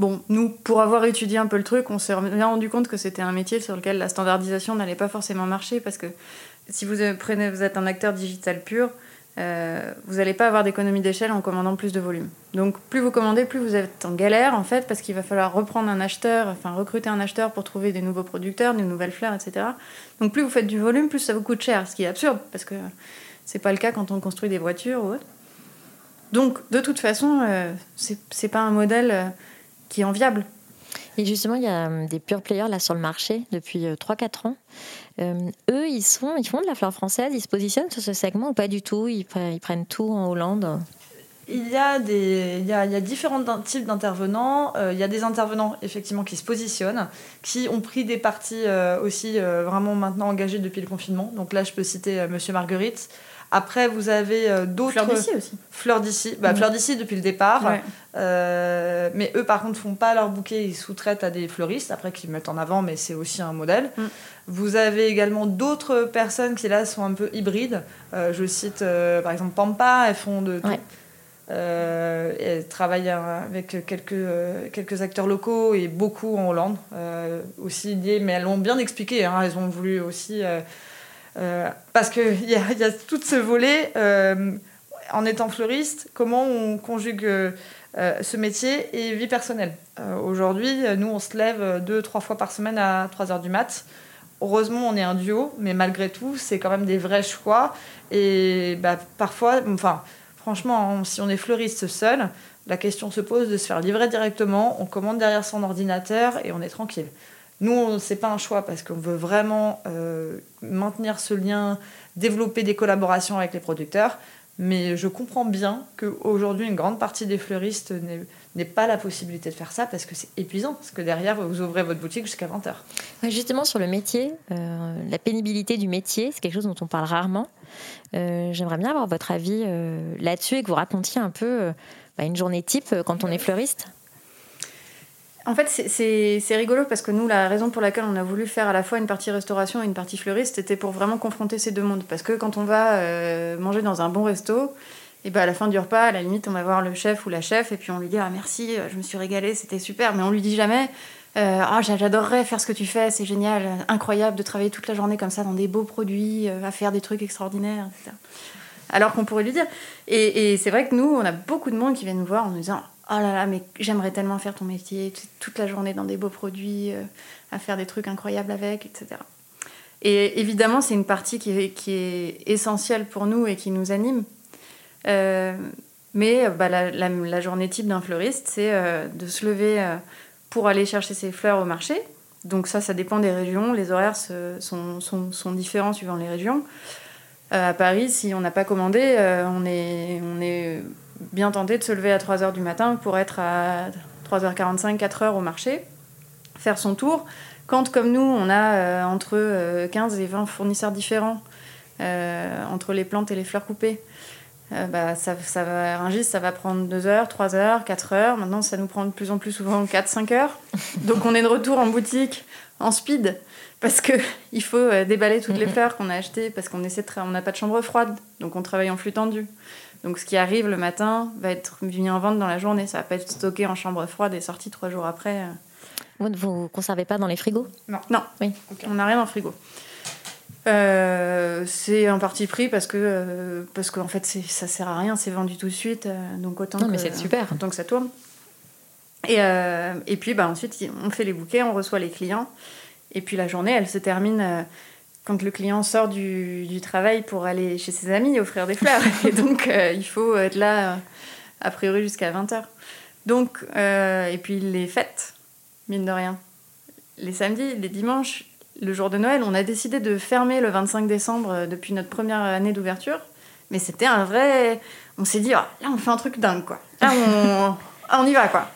Bon, nous, pour avoir étudié un peu le truc, on s'est rendu compte que c'était un métier sur lequel la standardisation n'allait pas forcément marcher parce que si vous euh, prenez, vous êtes un acteur digital pur, euh, vous n'allez pas avoir d'économie d'échelle en commandant plus de volume. Donc plus vous commandez, plus vous êtes en galère en fait, parce qu'il va falloir reprendre un acheteur, enfin recruter un acheteur pour trouver des nouveaux producteurs, des nouvelles fleurs, etc. Donc plus vous faites du volume, plus ça vous coûte cher, ce qui est absurde, parce que c'est pas le cas quand on construit des voitures ou autre. Donc de toute façon, euh, c'est pas un modèle euh, qui est enviable. Et justement, il y a euh, des pure players là sur le marché depuis euh, 3-4 ans. Euh, eux, ils, sont, ils font de la fleur française, ils se positionnent sur ce segment ou pas du tout? Ils, pre- ils prennent tout en Hollande? Il y a, des, il y a, il y a différents types d'intervenants. Euh, il y a des intervenants effectivement qui se positionnent, qui ont pris des parties euh, aussi euh, vraiment maintenant engagées depuis le confinement. Donc là, je peux citer euh, Monsieur Marguerite. Après, vous avez euh, d'autres. Fleur d'ici aussi. Fleur d'ici. Bah, Mhm. Fleur d'ici depuis le départ. Ouais. Euh, mais eux, par contre, font pas leur bouquet. Ils sous-traitent à des fleuristes, après, qu'ils mettent en avant, mais c'est aussi un modèle. Mm. Vous avez également d'autres personnes qui, là, sont un peu hybrides. Euh, je cite, par exemple, Pampa. Elles font de tout. Ouais. Euh, elles travaillent euh, avec quelques, euh, quelques acteurs locaux et beaucoup en Hollande euh, aussi liés, mais elles l'ont bien expliqué. hein, elles ont voulu aussi. Euh, parce qu'il y a, tout ce volet, euh, en étant fleuriste, comment on conjugue euh, ce métier et vie personnelle. Aujourd'hui, nous, on se lève deux, trois fois par semaine à 3 heures du mat. Heureusement, on est un duo, mais malgré tout, c'est quand même des vrais choix. Et bah, parfois, enfin, franchement, hein, si on est fleuriste seul, la question se pose de se faire livrer directement. On commande derrière son ordinateur et on est tranquille. Nous, c'est pas un choix parce qu'on veut vraiment euh, maintenir ce lien, développer des collaborations avec les producteurs. Mais je comprends bien qu'aujourd'hui, une grande partie des fleuristes n'aient pas la possibilité de faire ça parce que c'est épuisant. Parce que derrière, vous ouvrez votre boutique jusqu'à 20h. justement, sur le métier, euh, la pénibilité du métier, c'est quelque chose dont on parle rarement. Euh, j'aimerais bien avoir votre avis euh, là-dessus et que vous racontiez un peu bah, une journée type quand on est fleuriste. En fait, c'est rigolo parce que nous, la raison pour laquelle on a voulu faire à la fois une partie restauration et une partie fleuriste, c'était pour vraiment confronter ces deux mondes. Parce que quand on va euh, manger dans un bon resto, et ben à la fin du repas, à la limite, on va voir le chef ou la chef et puis on lui dit ah merci, je me suis régalée, c'était super. Mais on lui dit jamais euh, ah j'adorerais faire ce que tu fais, c'est génial, incroyable de travailler toute la journée comme ça dans des beaux produits, euh, à faire des trucs extraordinaires, etc. Alors qu'on pourrait lui dire. Et, et c'est vrai que nous, on a beaucoup de monde qui vient nous voir en nous disant oh là là, mais j'aimerais tellement faire ton métier, toute la journée dans des beaux produits, euh, à faire des trucs incroyables avec, etc. Et évidemment, c'est une partie qui est, essentielle pour nous et qui nous anime. Euh, mais bah, la, journée type d'un fleuriste, c'est euh, de se lever pour aller chercher ses fleurs au marché. Donc ça, ça dépend des régions. Les horaires sont, différents suivant les régions. à Paris, si on n'a pas commandé, on est bien tenté de se lever à 3h du matin pour être à 3h45, 4h au marché, faire son tour. Quand, comme nous, on a euh, entre 15 euh, et 20 fournisseurs différents euh, entre les plantes et les fleurs coupées, bah, ça, ça va, Ringis, ça va prendre 2 h 3 h 4 h Maintenant, ça nous prend de plus en plus souvent 4-5 heures. Donc, on est de retour en boutique en speed parce qu'il faut déballer toutes les fleurs qu'on a achetées parce qu'on essaie on n'a pas de chambre froide, donc on travaille en flux tendu. Donc ce qui arrive le matin va être mis en vente dans la journée. Ça va pas être stocké en chambre froide et sorti trois jours après. Vous ne vous conservez pas dans les frigos? Non. Non. Oui. On n'a rien dans le frigo. Euh, c'est un parti pris parce que euh, parce qu'en fait ça sert à rien, c'est vendu tout de suite, euh, donc autant non, mais c'est super. autant que ça tourne. Et, et puis bah, ensuite on fait les bouquets, on reçoit les clients, et puis la journée elle se termine quand le client sort du, du, travail pour aller chez ses amis offrir des fleurs. et donc, euh, il faut être là, euh, a priori, jusqu'à 20h. Donc, euh, et puis les fêtes, mine de rien. Les samedis, les dimanches, le jour de Noël, on a décidé de fermer le 25 décembre depuis notre première année d'ouverture. Mais c'était un vrai. On s'est dit, oh, là, on fait un truc dingue, quoi. Là, on, on y va, quoi.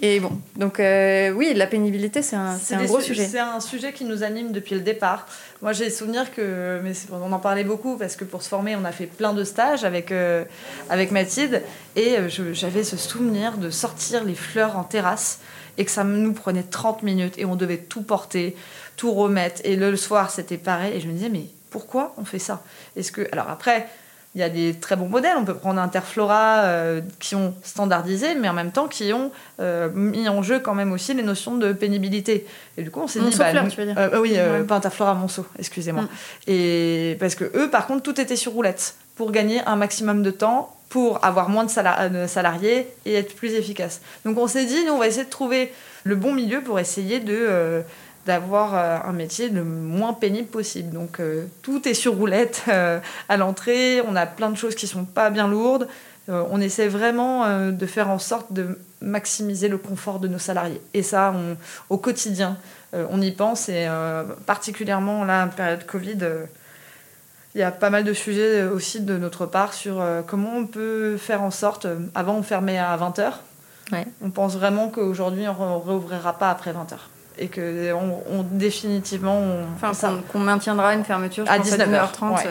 Et bon, donc euh, oui, la pénibilité, c'est un, un gros sujet. C'est un sujet qui nous anime depuis le départ. Moi, j'ai souvenir que, mais on en parlait beaucoup parce que pour se former, on a fait plein de stages avec, euh, avec Mathilde. Et euh, j'avais ce souvenir de sortir les fleurs en terrasse et que ça nous prenait 30 minutes et on devait tout porter, tout remettre. Et le soir, c'était pareil. Et je me disais, mais pourquoi on fait ça? Est-ce que. Alors après il y a des très bons modèles. On peut prendre Interflora euh, qui ont standardisé, mais en même temps qui ont euh, mis en jeu quand même aussi les notions de pénibilité. Et du coup, on s'est dit. Bah, tu veux dire euh, oui, pas Interflora, Monceau, excusez-moi. Mm. Et parce que eux, par contre, tout était sur roulette pour gagner un maximum de temps, pour avoir moins de, salariés et être plus efficace. Donc on s'est dit, nous, on va essayer de trouver le bon milieu pour essayer de d'avoir euh, un métier le moins pénible possible. Donc euh, tout est sur roulette euh, à l'entrée, on a plein de choses qui sont pas bien lourdes. on essaie vraiment de faire en sorte de maximiser le confort de nos salariés. Et ça, au quotidien, on y pense. Et particulièrement là, en période Covid, il y a pas mal de sujets aussi de notre part sur comment on peut faire en sorte. avant, on fermait à 20h. On pense vraiment qu'aujourd'hui, on ne réouvrira pas après 20h et que on, définitivement on, enfin qu'on maintiendra une fermeture à 19h30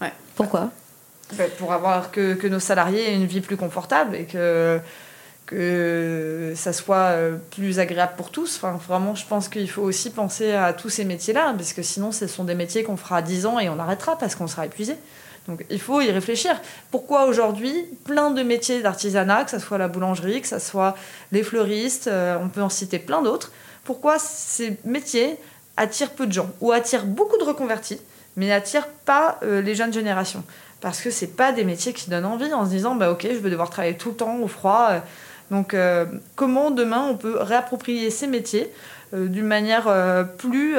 ouais. pourquoi? Pour avoir que, que, nos salariés aient une vie plus confortable et que que ça soit euh, plus agréable pour tous. Enfin, vraiment, je pense qu'il faut aussi penser à tous ces métiers-là, parce que sinon, ce sont des métiers qu'on fera 10 ans et on arrêtera parce qu'on sera épuisé. Donc, il faut y réfléchir. Pourquoi aujourd'hui, plein de métiers d'artisanat, que ce soit la boulangerie, que ce soit les fleuristes, euh, on peut en citer plein d'autres, pourquoi ces métiers attirent peu de gens ou attirent beaucoup de reconvertis, mais n'attirent pas euh, les jeunes générations. Parce que c'est pas des métiers qui donnent envie en se disant bah ok je vais devoir travailler tout le temps au froid. Euh. Donc euh, comment demain on peut réapproprier ces métiers d'une manière plus,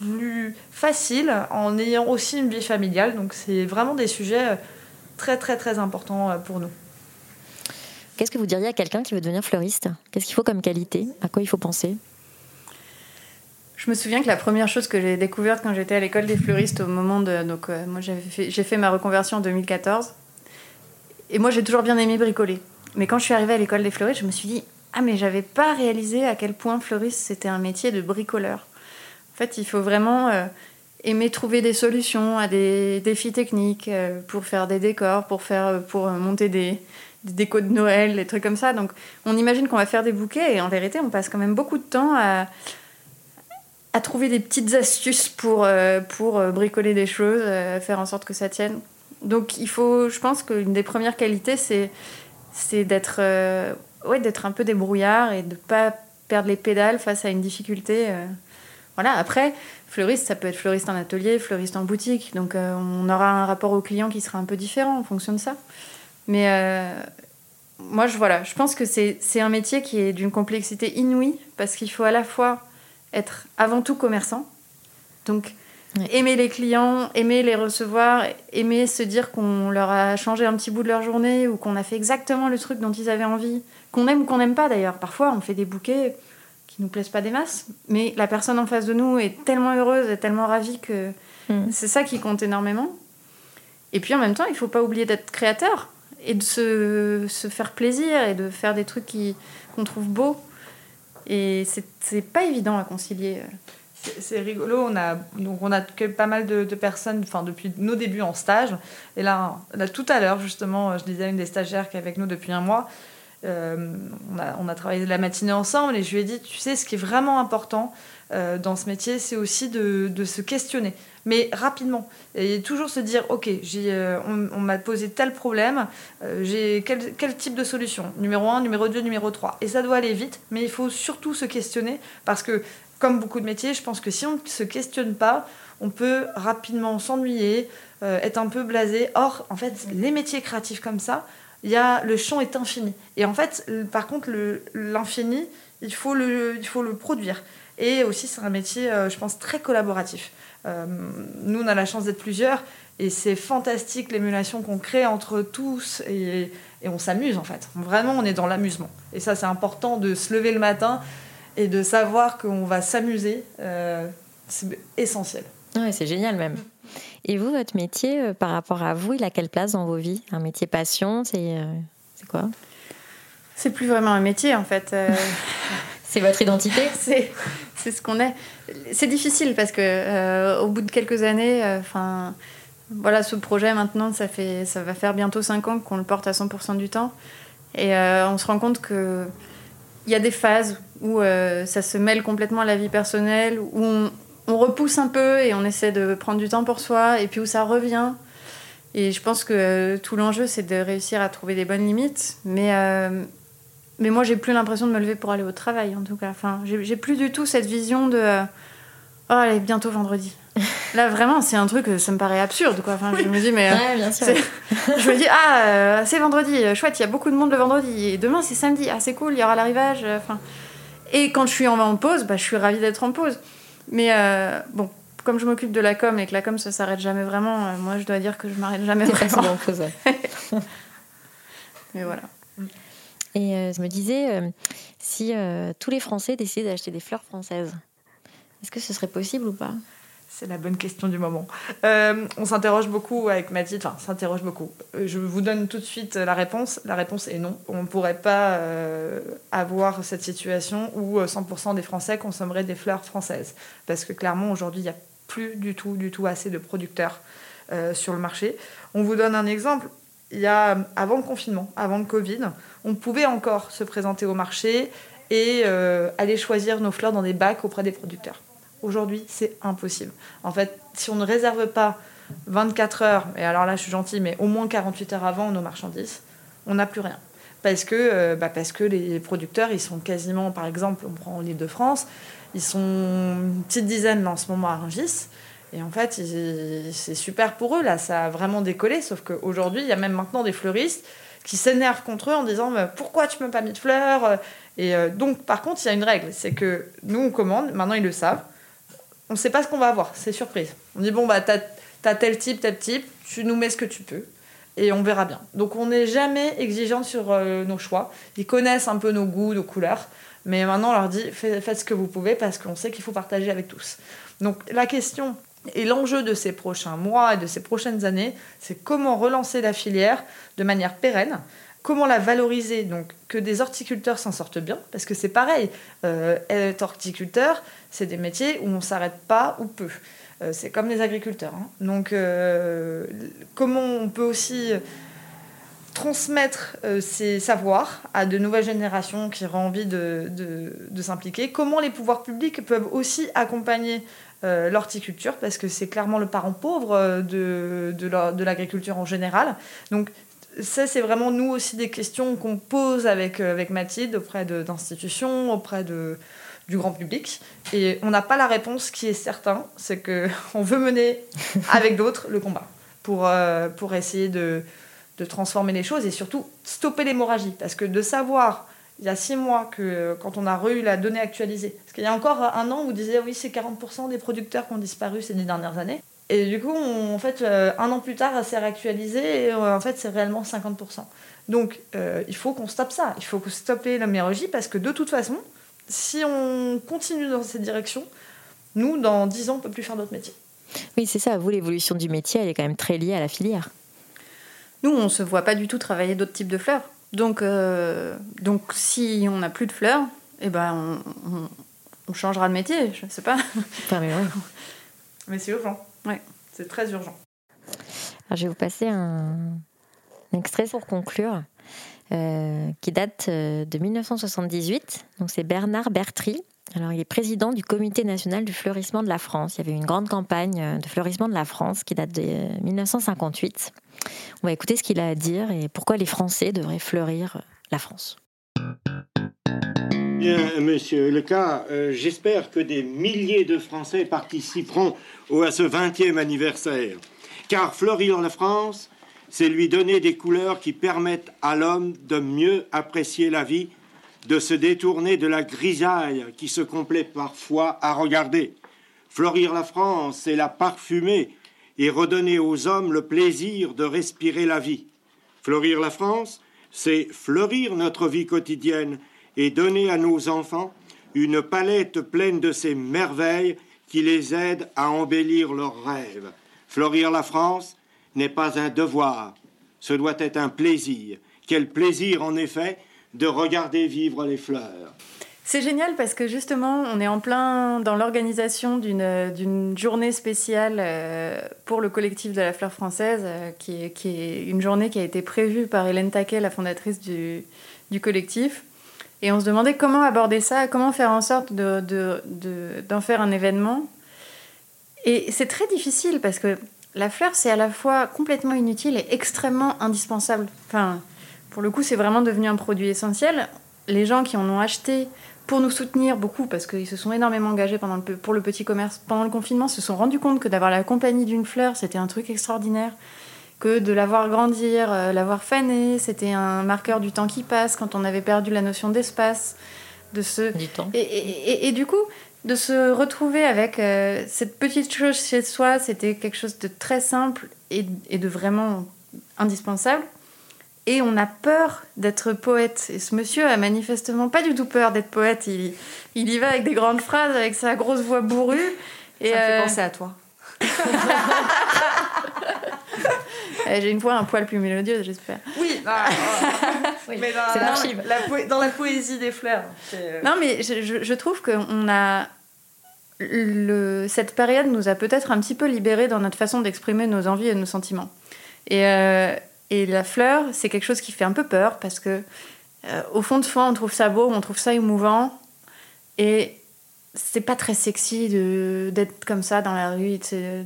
plus facile en ayant aussi une vie familiale? Donc c'est vraiment des sujets très très très importants pour nous. Qu'est-ce que vous diriez à quelqu'un qui veut devenir fleuriste? Qu'est-ce qu'il faut comme qualité? À quoi il faut penser? Je me souviens que la première chose que j'ai découverte quand j'étais à l'école des fleuristes au moment de... Donc euh, moi j'ai fait, fait, ma reconversion en 2014. Et moi j'ai toujours bien aimé bricoler. Mais quand je suis arrivée à l'école des fleuristes, je me suis dit, ah mais j'avais pas réalisé à quel point fleuriste c'était un métier de bricoleur. En fait, il faut vraiment euh, aimer trouver des solutions à des défis techniques euh, pour faire des décors, pour, faire, pour monter des, des décos de Noël, des trucs comme ça. Donc on imagine qu'on va faire des bouquets et en vérité on passe quand même beaucoup de temps à, à trouver des petites astuces pour, euh, pour bricoler des choses, faire en sorte que ça tienne. Donc il faut, je pense qu'une des premières qualités c'est, c'est d'être ouais, d'être un peu débrouillard et de pas perdre les pédales face à une difficulté. Euh. Voilà, après, fleuriste, ça peut être fleuriste en atelier, fleuriste en boutique. Donc euh, on aura un rapport au client qui sera un peu différent en fonction de ça. Mais euh, moi, je, voilà, je pense que c'est un métier qui est d'une complexité inouïe parce qu'il faut à la fois être avant tout commerçant. Donc Aimer les clients, aimer les recevoir, aimer se dire qu'on leur a changé un petit bout de leur journée ou qu'on a fait exactement le truc dont ils avaient envie, qu'on aime ou qu'on n'aime pas d'ailleurs. Parfois, on fait des bouquets qui nous plaisent pas des masses, mais la personne en face de nous est tellement heureuse et tellement ravie que mm. c'est ça qui compte énormément. Et puis en même temps, il faut pas oublier d'être créateur et de se, se, faire plaisir et de faire des trucs qu'on trouve beaux. Et c'est pas évident à concilier. C'est rigolo, on a, donc on a pas mal de, personnes enfin, depuis nos débuts en stage. Et là, là tout à l'heure, justement, je disais à une des stagiaires qui est avec nous depuis un mois, euh, on, a, on, a, travaillé la matinée ensemble et je lui ai dit, tu sais, ce qui est vraiment important euh, dans ce métier, c'est aussi de, se questionner, mais rapidement. Et toujours se dire, ok, euh, on, m'a posé tel problème, j'ai quel, quel, type de solution? Numéro 1, numéro 2, numéro 3. Et ça doit aller vite, mais il faut surtout se questionner parce que comme beaucoup de métiers, je pense que si on ne se questionne pas, on peut rapidement s'ennuyer, euh, être un peu blasé. Or, en fait, les métiers créatifs comme ça, y a, le champ est infini. Et en fait, par contre, l'infini, il, il faut le produire. Et aussi, c'est un métier, euh, je pense, très collaboratif. Euh, nous, on a la chance d'être plusieurs, et c'est fantastique l'émulation qu'on crée entre tous, et, et on s'amuse en fait. Vraiment, on est dans l'amusement. Et ça, c'est important de se lever le matin et de savoir qu'on va s'amuser, euh, c'est essentiel. Ouais, c'est génial même. Et vous, votre métier, euh, par rapport à vous, il a quelle place dans vos vies? Un métier passion, c'est euh, c'est quoi? C'est plus vraiment un métier en fait. c'est votre identité C'est ce qu'on est. C'est difficile parce que au bout de quelques années, enfin. voilà, ce projet maintenant, ça, fait, ça va faire bientôt 5 ans qu'on le porte à 100% du temps. Et on se rend compte que il y a des phases où euh, ça se mêle complètement à la vie personnelle, où on, repousse un peu et on essaie de prendre du temps pour soi, et puis où ça revient. Et je pense que euh, tout l'enjeu, c'est de réussir à trouver des bonnes limites. Mais, euh, mais moi, j'ai plus l'impression de me lever pour aller au travail, en tout cas. Enfin, j'ai plus du tout cette vision de Oh, allez, bientôt vendredi. Là, vraiment, c'est un truc, ça me paraît absurde, quoi. Enfin, je me dis, mais. Ouais, bien sûr. je me dis, ah, c'est vendredi, chouette, il y a beaucoup de monde le vendredi. Et demain, c'est samedi, ah, c'est cool, il y aura l'arrivage. Enfin. Et quand je suis en, pause, bah, je suis ravie d'être en pause. Mais euh, bon, comme je m'occupe de la com et que la com ça s'arrête jamais vraiment, euh, moi je dois dire que je m'arrête jamais vraiment. en pause. Mais voilà. Et euh, je me disais, si tous les Français décidaient d'acheter des fleurs françaises, est-ce que ce serait possible ou pas? C'est la bonne question du moment. Euh, on s'interroge beaucoup avec Mathilde, enfin, s'interroge beaucoup. Euh, je vous donne tout de suite la réponse. La réponse est non. On ne pourrait pas euh, avoir cette situation où 100% des Français consommeraient des fleurs françaises. Parce que clairement, aujourd'hui, il n'y a plus du tout, du tout assez de producteurs sur le marché. On vous donne un exemple. Il y a, avant le confinement, avant le Covid, on pouvait encore se présenter au marché et aller choisir nos fleurs dans des bacs auprès des producteurs. Aujourd'hui, c'est impossible. En fait, si on ne réserve pas 24 heures, et alors là je suis gentille, mais au moins 48 heures avant nos marchandises, on n'a plus rien. Parce que, euh, bah parce que les producteurs, ils sont quasiment, par exemple, on prend l'île de France, ils sont une petite dizaine en ce moment à Rungis. Et en fait, c'est super pour eux, là, ça a vraiment décollé. Sauf qu'aujourd'hui, il y a même maintenant des fleuristes qui s'énervent contre eux en disant Pourquoi tu m'as pas mis de fleurs Et euh, donc, par contre, il y a une règle c'est que nous, on commande, maintenant ils le savent on ne sait pas ce qu'on va avoir, c'est surprise. On dit bon bah t'as as tel type, tel type, tu nous mets ce que tu peux et on verra bien. Donc on n'est jamais exigeant sur euh, nos choix. Ils connaissent un peu nos goûts, nos couleurs. Mais maintenant, on leur dit faites ce que vous pouvez parce qu'on sait qu'il faut partager avec tous. Donc la question et l'enjeu de ces prochains mois et de ces prochaines années, c'est comment relancer la filière de manière pérenne, comment la valoriser, donc que des horticulteurs s'en sortent bien, parce que c'est pareil, euh, être horticulteur, c'est des métiers où on ne s'arrête pas ou peu. Euh, c'est comme les agriculteurs. Hein. Donc euh, comment on peut aussi transmettre ces savoirs à de nouvelles générations qui auront envie de, de s'impliquer, comment les pouvoirs publics peuvent aussi accompagner euh, l'horticulture, parce que c'est clairement le parent pauvre euh, de, de l'agriculture en général. Donc ça, c'est vraiment nous aussi des questions qu'on pose avec, euh, avec Mathilde auprès d'institutions, auprès de, du grand public. Et on n'a pas la réponse qui est certain, c'est qu'on veut mener avec d'autres le combat pour, pour essayer de, de transformer les choses et surtout stopper l'hémorragie. Parce que de savoir il y a six mois que quand on a eu la donnée actualisée. Parce qu'il y a encore un an, vous disiez oui, c'est 40% des producteurs qui ont disparu ces dix dernières années. Et du coup, en fait, euh, un an plus tard, elle s'est réactualisée et euh, en fait, c'est réellement 50%. Donc, euh, il faut qu'on stoppe ça. Il faut stopper l'hémorragie parce que de toute façon, si on continue dans cette direction, nous, dans dix ans, on ne peut plus faire d'autres métiers. Oui, c'est ça. Vous, l'évolution du métier, elle est quand même très liée à la filière. Nous, on ne se voit pas du tout travailler d'autres types de fleurs. Donc, euh, donc si on n'a plus de fleurs, eh ben, on, changera de métier, je ne sais pas. mais c'est urgent. Ouais. C'est très urgent. Alors, je vais vous passer un, extrait pour conclure. Euh, qui date euh, de 1978. Donc c'est Bernard Bertry. Alors il est président du Comité national du fleurissement de la France. Il y avait une grande campagne de fleurissement de la France qui date de 1958. On va écouter ce qu'il a à dire et pourquoi les Français devraient fleurir la France. Bien, monsieur le cas, euh, j'espère que des milliers de Français participeront à ce 20e anniversaire. Car fleurir la France, c'est lui donner des couleurs qui permettent à l'homme de mieux apprécier la vie, de se détourner de la grisaille qui se complaît parfois à regarder. Fleurir la France, c'est la parfumer et redonner aux hommes le plaisir de respirer la vie. Fleurir la France, c'est fleurir notre vie quotidienne et donner à nos enfants une palette pleine de ces merveilles qui les aident à embellir leurs rêves. Fleurir la France n'est pas un devoir, ce doit être un plaisir. Quel plaisir, en effet, de regarder vivre les fleurs. C'est génial parce que justement, on est en plein dans l'organisation d'une journée spéciale euh, pour le collectif de la fleur française, euh, qui est, une journée qui a été prévue par Hélène Taquet, la fondatrice du, du collectif. Et on se demandait comment aborder ça, comment faire en sorte d'en de, de, faire un événement. Et c'est très difficile parce que la fleur, c'est à la fois complètement inutile et extrêmement indispensable. Enfin, pour le coup, c'est vraiment devenu un produit essentiel. Les gens qui en ont acheté pour nous soutenir beaucoup, parce qu'ils se sont énormément engagés pendant le, pour le petit commerce pendant le confinement, se sont rendus compte que d'avoir la compagnie d'une fleur, c'était un truc extraordinaire, que de la voir grandir, euh, la voir faner, c'était un marqueur du temps qui passe, quand on avait perdu la notion d'espace, de ce... Du temps. Et, et, du coup, de se retrouver avec euh, cette petite chose chez soi, c'était quelque chose de très simple et de vraiment indispensable et on a peur d'être poète. Et ce monsieur a manifestement pas du tout peur d'être poète. Il, il y va avec des grandes phrases, avec sa grosse voix bourrue. Et Ça me fait euh, penser à toi. Eh, j'ai une voix un poil plus mélodieuse, j'espère. Oui, bah, oui. mais dans, la, dans la poésie des fleurs. Euh, non, mais je, je trouve qu'on a. Le, cette période nous a peut-être un petit peu libérés dans notre façon d'exprimer nos envies et nos sentiments. Et, euh, et la fleur, c'est quelque chose qui fait un peu peur parce que, euh, au fond de soi, on trouve ça beau, on trouve ça émouvant. Et c'est pas très sexy d'être comme ça dans la rue, et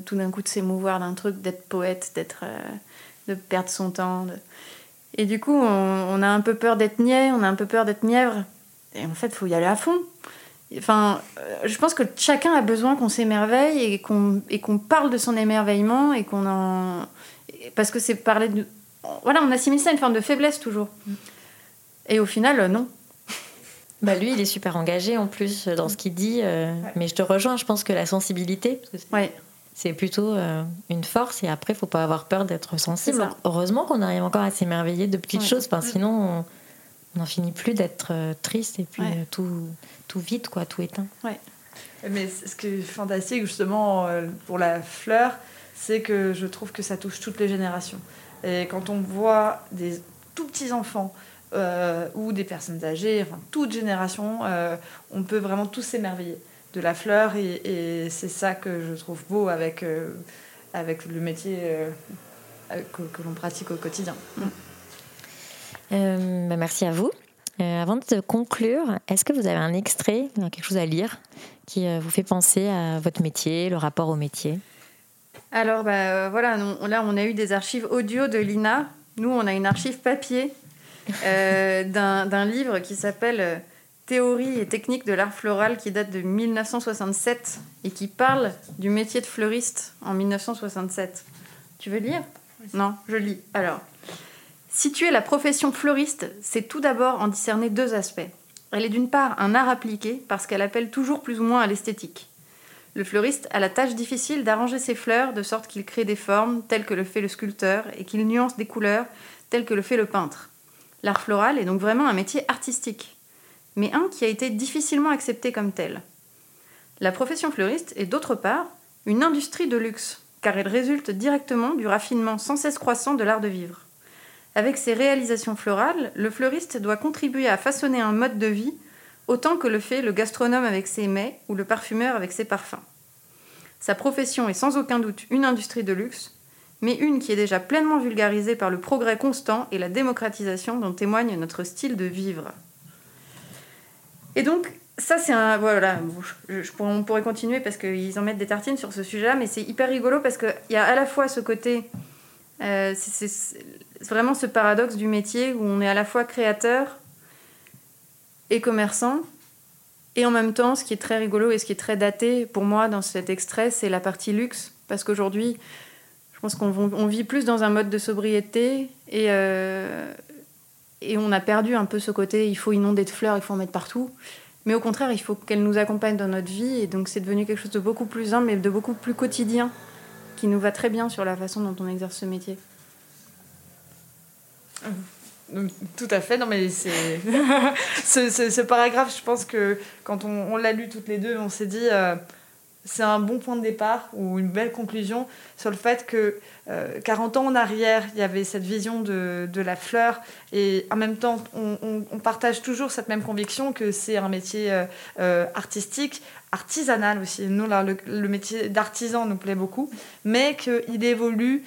tout d'un coup de s'émouvoir d'un truc, d'être poète, d'être, euh, de perdre son temps. Et du coup, on, a un peu peur d'être niais, on a un peu peur d'être mièvre. Et en fait, il faut y aller à fond. Enfin, euh, je pense que chacun a besoin qu'on s'émerveille et qu'on, et parle de son émerveillement et qu'on en. Parce que c'est parler de, voilà, on assimile ça à une forme de faiblesse toujours. Mm. Et au final, euh, non. Bah lui, il est super engagé en plus dans ce qu'il dit. Euh, mais je te rejoins, je pense que la sensibilité, c'est plutôt euh, une force. Et après, il faut pas avoir peur d'être sensible. Heureusement qu'on arrive encore à s'émerveiller de petites choses, parce sinon, on, n'en finit plus d'être euh, triste et puis Ouais. euh, tout, tout vide, quoi, tout éteint. Ouais. Mais ce qui est fantastique, justement, euh, pour la fleur, c'est que je trouve que ça touche toutes les générations. Et quand on voit des tout petits enfants euh, ou des personnes âgées, enfin, toute génération, euh, on peut vraiment tous s'émerveiller de la fleur. Et, c'est ça que je trouve beau avec, euh, avec le métier que, l'on pratique au quotidien. Bah, merci à vous. Avant de conclure, est-ce que vous avez un extrait, quelque chose à lire, qui vous fait penser à votre métier, le rapport au métier? Alors, bah, euh, voilà, là, on a eu des archives audio de l'INA. Nous, on a une archive papier euh, d'un d'un livre qui s'appelle euh, Théorie et technique de l'art floral qui date de 1967 et qui parle du métier de fleuriste en 1967. Tu veux lire? Non, je lis. Alors, situer la profession fleuriste, c'est tout d'abord en discerner deux aspects. Elle est d'une part un art appliqué parce qu'elle appelle toujours plus ou moins à l'esthétique. Le fleuriste a la tâche difficile d'arranger ses fleurs de sorte qu'il crée des formes telles que le fait le sculpteur et qu'il nuance des couleurs telles que le fait le peintre. L'art floral est donc vraiment un métier artistique, mais un qui a été difficilement accepté comme tel. La profession fleuriste est d'autre part une industrie de luxe, car elle résulte directement du raffinement sans cesse croissant de l'art de vivre. Avec ses réalisations florales, le fleuriste doit contribuer à façonner un mode de vie autant que le fait le gastronome avec ses mets ou le parfumeur avec ses parfums. Sa profession est sans aucun doute une industrie de luxe, mais une qui est déjà pleinement vulgarisée par le progrès constant et la démocratisation dont témoigne notre style de vivre. Et donc, ça c'est un... Voilà, on pourrait continuer parce qu'ils en mettent des tartines sur ce sujet-là, mais c'est hyper rigolo parce qu'il y a à la fois ce côté... euh, c'est vraiment ce paradoxe du métier où on est à la fois créateur et commerçant. Et en même temps, ce qui est très rigolo et ce qui est très daté pour moi dans cet extrait, c'est la partie luxe. Parce qu'aujourd'hui, je pense qu'on on vit plus dans un mode de sobriété et, euh, et on a perdu un peu ce côté il faut inonder de fleurs, il faut en mettre partout. Mais au contraire, il faut qu'elles nous accompagnent dans notre vie. Et donc, c'est devenu quelque chose de beaucoup plus humble et de beaucoup plus quotidien qui nous va très bien sur la façon dont on exerce ce métier. Donc, Tout à fait, non mais c'est ce, ce- paragraphe, je pense que quand on, on l'a lu toutes les deux, on s'est dit euh, c'est un bon point de départ ou une belle conclusion sur le fait que euh, 40 ans en arrière, il y avait cette vision de, de la fleur et en même temps, on, on- partage toujours cette même conviction que c'est un métier euh, euh, artistique, artisanal aussi. Nous, là, le, métier d'artisan nous plaît beaucoup, mais qu'il évolue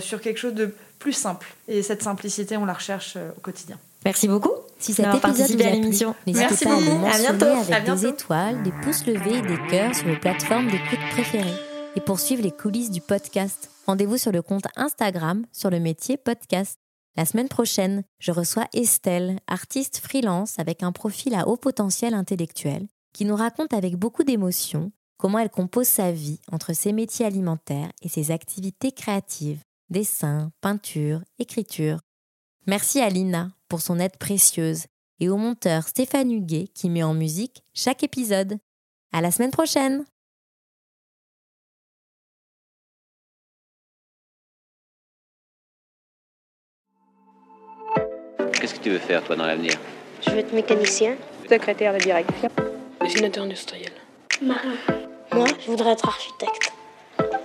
sur quelque chose de plus simple. Et cette simplicité, on la recherche euh, au quotidien. Merci beaucoup. Si cet épisode vous a à plu, l'émission. n'hésitez Merci. pas à À mentionner bientôt. avec À des étoiles, des pouces levés et des cœurs sur vos plateformes d'écoute préférées. Et pour suivre les coulisses du podcast, rendez-vous sur le compte Instagram sur le métier podcast. La semaine prochaine, je reçois Estelle, artiste freelance avec un profil à haut potentiel intellectuel, qui nous raconte avec beaucoup d'émotion comment elle compose sa vie entre ses métiers alimentaires et ses activités créatives, dessin, peinture, écriture. Merci à Lina pour son aide précieuse et au monteur Stéphane Huguet qui met en musique chaque épisode. À la semaine prochaine! Qu'est-ce que tu veux faire, toi, dans l'avenir? Je veux être mécanicien. Secrétaire de direction. Dessinateur industriel. Marin. Moi, je voudrais être architecte.